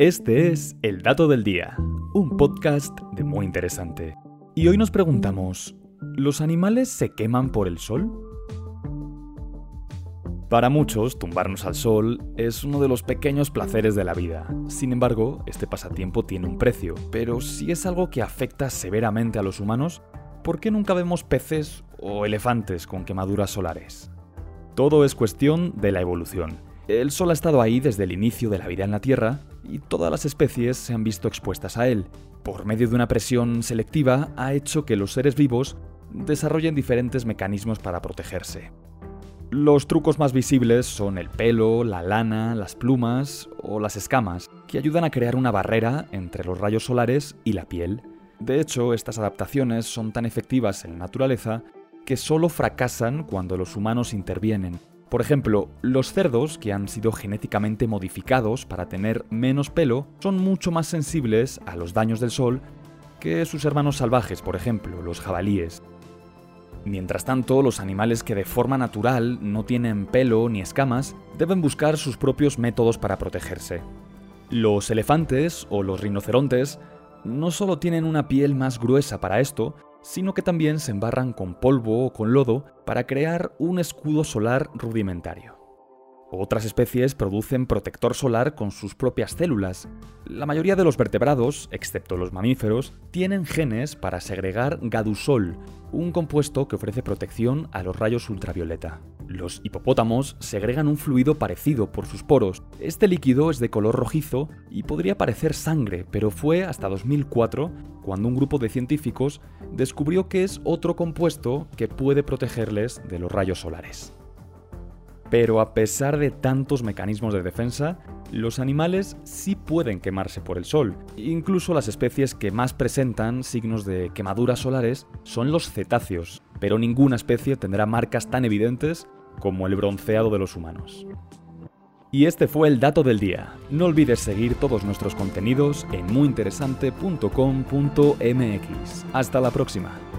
Este es El Dato del Día, un podcast de muy interesante. Y hoy nos preguntamos, ¿los animales se queman por el sol? Para muchos, tumbarnos al sol es uno de los pequeños placeres de la vida. Sin embargo, este pasatiempo tiene un precio, pero si es algo que afecta severamente a los humanos, ¿por qué nunca vemos peces o elefantes con quemaduras solares? Todo es cuestión de la evolución. El Sol ha estado ahí desde el inicio de la vida en la Tierra y todas las especies se han visto expuestas a él. Por medio de una presión selectiva ha hecho que los seres vivos desarrollen diferentes mecanismos para protegerse. Los trucos más visibles son el pelo, la lana, las plumas o las escamas, que ayudan a crear una barrera entre los rayos solares y la piel. De hecho, estas adaptaciones son tan efectivas en la naturaleza que solo fracasan cuando los humanos intervienen, por ejemplo, los cerdos, que han sido genéticamente modificados para tener menos pelo, son mucho más sensibles a los daños del sol que sus hermanos salvajes, por ejemplo, los jabalíes. Mientras tanto, los animales que de forma natural no tienen pelo ni escamas deben buscar sus propios métodos para protegerse. Los elefantes o los rinocerontes no solo tienen una piel más gruesa para esto, sino que también se embarran con polvo o con lodo para crear un escudo solar rudimentario. Otras especies producen protector solar con sus propias células. La mayoría de los vertebrados, excepto los mamíferos, tienen genes para segregar gadusol, un compuesto que ofrece protección a los rayos ultravioleta. Los hipopótamos segregan un fluido parecido por sus poros. Este líquido es de color rojizo y podría parecer sangre, pero fue hasta 2004 cuando un grupo de científicos descubrió que es otro compuesto que puede protegerles de los rayos solares. Pero a pesar de tantos mecanismos de defensa, los animales sí pueden quemarse por el sol. Incluso las especies que más presentan signos de quemaduras solares son los cetáceos, pero ninguna especie tendrá marcas tan evidentes como el bronceado de los humanos. Y este fue el dato del día. No olvides seguir todos nuestros contenidos en muyinteresante.com.mx. Hasta la próxima.